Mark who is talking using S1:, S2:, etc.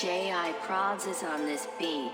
S1: J.I. Prods is on this beat.